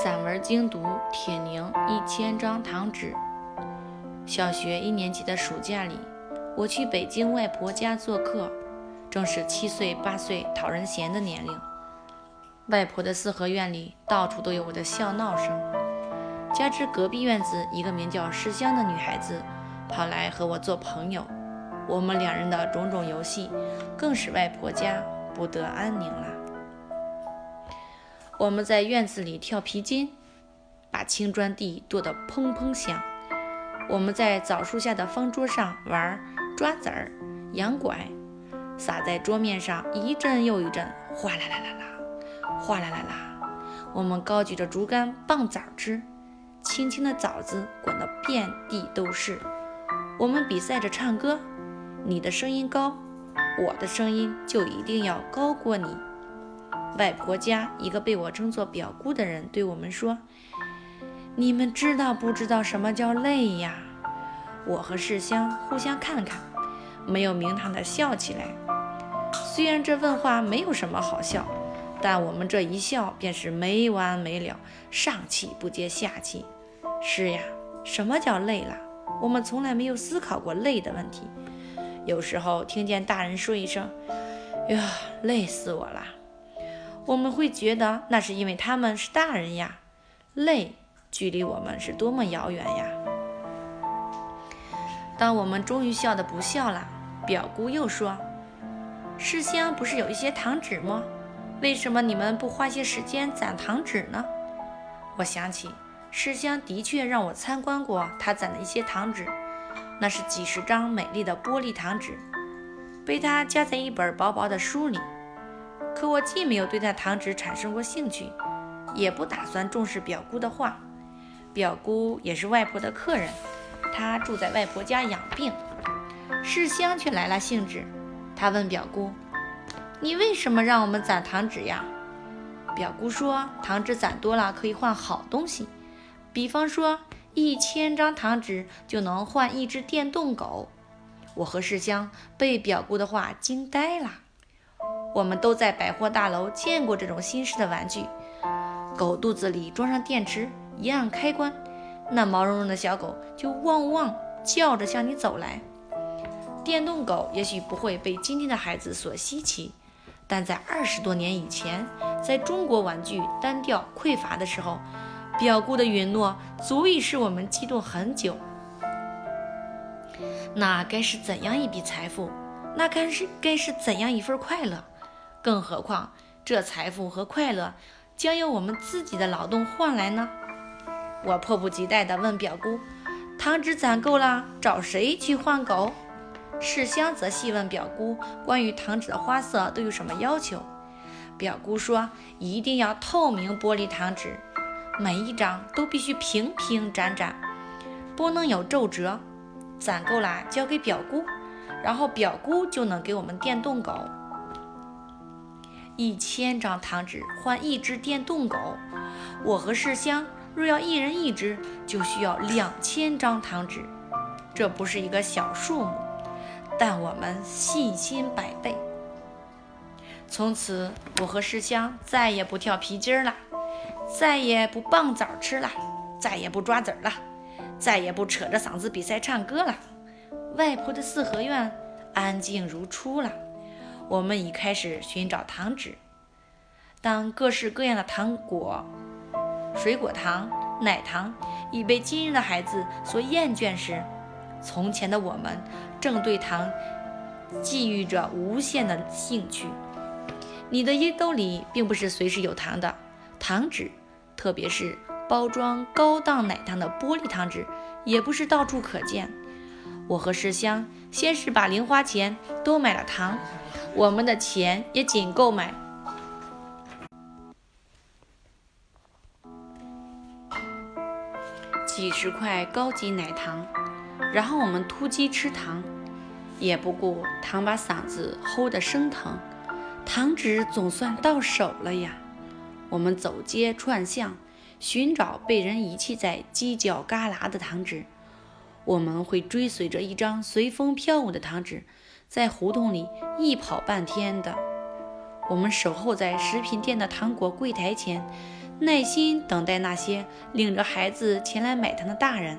散文精读：铁凝一千张糖纸。小学一年级的暑假里，我去北京外婆家做客，正是七岁八岁讨人嫌的年龄。外婆的四合院里到处都有我的笑闹声，加之隔壁院子一个名叫诗香的女孩子跑来和我做朋友，我们两人的种种游戏，更使外婆家不得安宁了。我们在院子里跳皮筋，把青砖地跺得砰砰响。我们在枣树下的方桌上玩抓子儿、羊拐，撒在桌面上一阵又一阵，哗啦啦啦啦，哗啦啦啦。我们高举着竹竿棒枣吃，青青的枣子滚得遍地都是。我们比赛着唱歌，你的声音高，我的声音就一定要高过你。外婆家一个被我称作表姑的人对我们说：“你们知道不知道什么叫累呀？”我和世香互相看看，没有名堂的笑起来。虽然这问话没有什么好笑，但我们这一笑便是没完没了，上气不接下气。是呀，什么叫累了？我们从来没有思考过累的问题。有时候听见大人说一声：“呀，累死我了。”我们会觉得那是因为他们是大人呀，累距离我们是多么遥远呀！当我们终于笑得不笑了，表姑又说：“世香不是有一些糖纸吗？为什么你们不花些时间攒糖纸呢？”我想起世香的确让我参观过她攒的一些糖纸，那是几十张美丽的玻璃糖纸，被她夹在一本薄薄的书里。可我既没有对那糖纸产生过兴趣，也不打算重视表姑的话。表姑也是外婆的客人，她住在外婆家养病。世香却来了兴致，她问表姑：“你为什么让我们攒糖纸呀？”表姑说：“糖纸攒多了可以换好东西，比方说一千张糖纸就能换一只电动狗。”我和世香被表姑的话惊呆了。我们都在百货大楼见过这种新式的玩具，狗肚子里装上电池，一按开关，那毛茸茸的小狗就汪汪叫着向你走来。电动狗也许不会被今天的孩子所稀奇，但在二十多年以前，在中国玩具单调匮乏的时候，表姑的允诺足以使我们激动很久。那该是怎样一笔财富？那该是该是怎样一份快乐？更何况，这财富和快乐将由我们自己的劳动换来呢？我迫不及待地问表姑：“糖纸攒够了，找谁去换狗？”世香则细问表姑关于糖纸的花色都有什么要求。表姑说：“一定要透明玻璃糖纸，每一张都必须平平展展，不能有皱褶。攒够了交给表姑，然后表姑就能给我们电动狗。”一千张糖纸换一只电动狗，我和世香若要一人一只，就需要两千张糖纸。这不是一个小数目，但我们信心百倍。从此，我和世香再也不跳皮筋了，再也不棒枣吃了，再也不抓子了，再也不扯着嗓子比赛唱歌了。外婆的四合院安静如初了。我们已开始寻找糖纸。当各式各样的糖果、水果糖、奶糖已被今日的孩子所厌倦时，从前的我们正对糖寄予着无限的兴趣。你的衣兜里并不是随时有糖的，糖纸，特别是包装高档奶糖的玻璃糖纸，也不是到处可见。我和世香先是把零花钱都买了糖。我们的钱也仅够买几十块高级奶糖，然后我们突击吃糖，也不顾糖把嗓子齁得生疼。糖纸总算到手了呀！我们走街串巷，寻找被人遗弃在犄角旮旯的糖纸。我们会追随着一张随风飘舞的糖纸。在胡同里一跑半天的，我们守候在食品店的糖果柜台前，耐心等待那些领着孩子前来买糖的大人。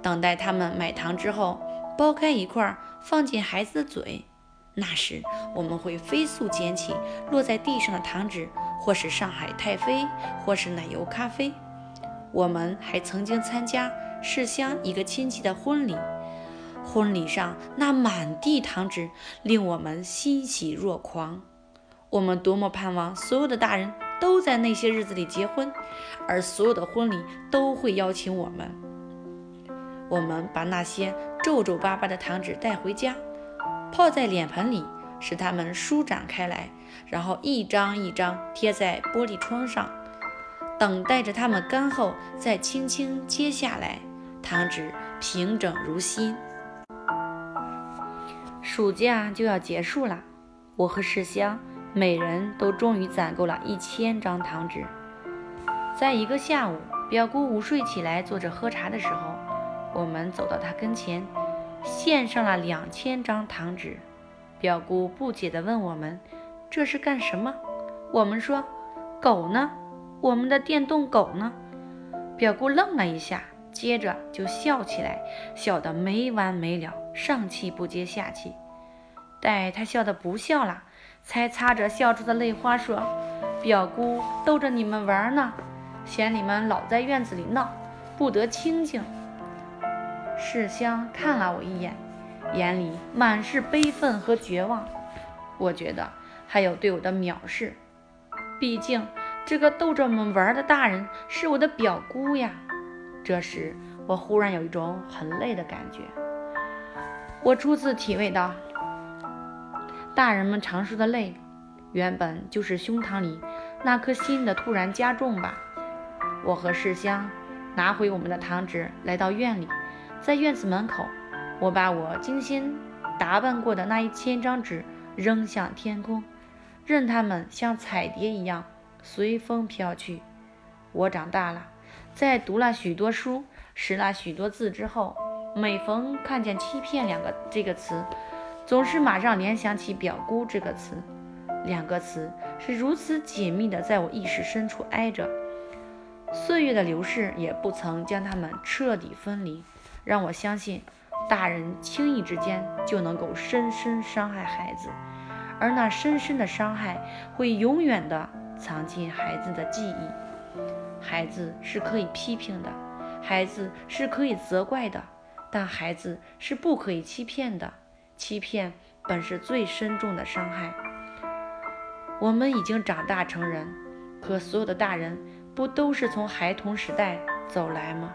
等待他们买糖之后，剥开一块放进孩子的嘴。那时，我们会飞速捡起落在地上的糖纸，或是上海太妃，或是奶油咖啡。我们还曾经参加市乡一个亲戚的婚礼，婚礼上那满地糖纸令我们欣喜若狂。我们多么盼望所有的大人都在那些日子里结婚，而所有的婚礼都会邀请我们。我们把那些皱皱巴巴的糖纸带回家，泡在脸盆里，使它们舒展开来，然后一张一张贴在玻璃窗上，等待着它们干后再轻轻揭下来，糖纸平整如新。暑假就要结束了，我和世香每人都终于攒够了一千张糖纸。在一个下午，表姑午睡起来坐着喝茶的时候。我们走到他跟前，献上了两千张糖纸。表姑不解地问我们：“这是干什么？”我们说：“狗呢？我们的电动狗呢？”表姑愣了一下，接着就笑起来，笑得没完没了，上气不接下气。待他笑得不笑了，才擦着笑出的泪花说：“表姑逗着你们玩呢，嫌你们老在院子里闹，不得清静。”世香看了我一眼，眼里满是悲愤和绝望。我觉得还有对我的藐视。毕竟这个逗着我们玩的大人是我的表姑呀。这时我忽然有一种很累的感觉。我初次体味到，大人们常说的累，原本就是胸膛里那颗心的突然加重吧。我和世香拿回我们的糖纸，来到院里。在院子门口，我把我精心打扮过的那一千张纸扔向天空，任它们像彩蝶一样随风飘去。我长大了，在读了许多书、识了许多字之后，每逢看见“欺骗”两个这个词，总是马上联想起“表姑”这个词。两个词是如此紧密的在我意识深处挨着，岁月的流逝也不曾将它们彻底分离。让我相信，大人轻易之间就能够深深伤害孩子，而那深深的伤害会永远的藏进孩子的记忆。孩子是可以批评的，孩子是可以责怪的，但孩子是不可以欺骗的。欺骗本是最深重的伤害。我们已经长大成人，可所有的大人不都是从孩童时代走来吗？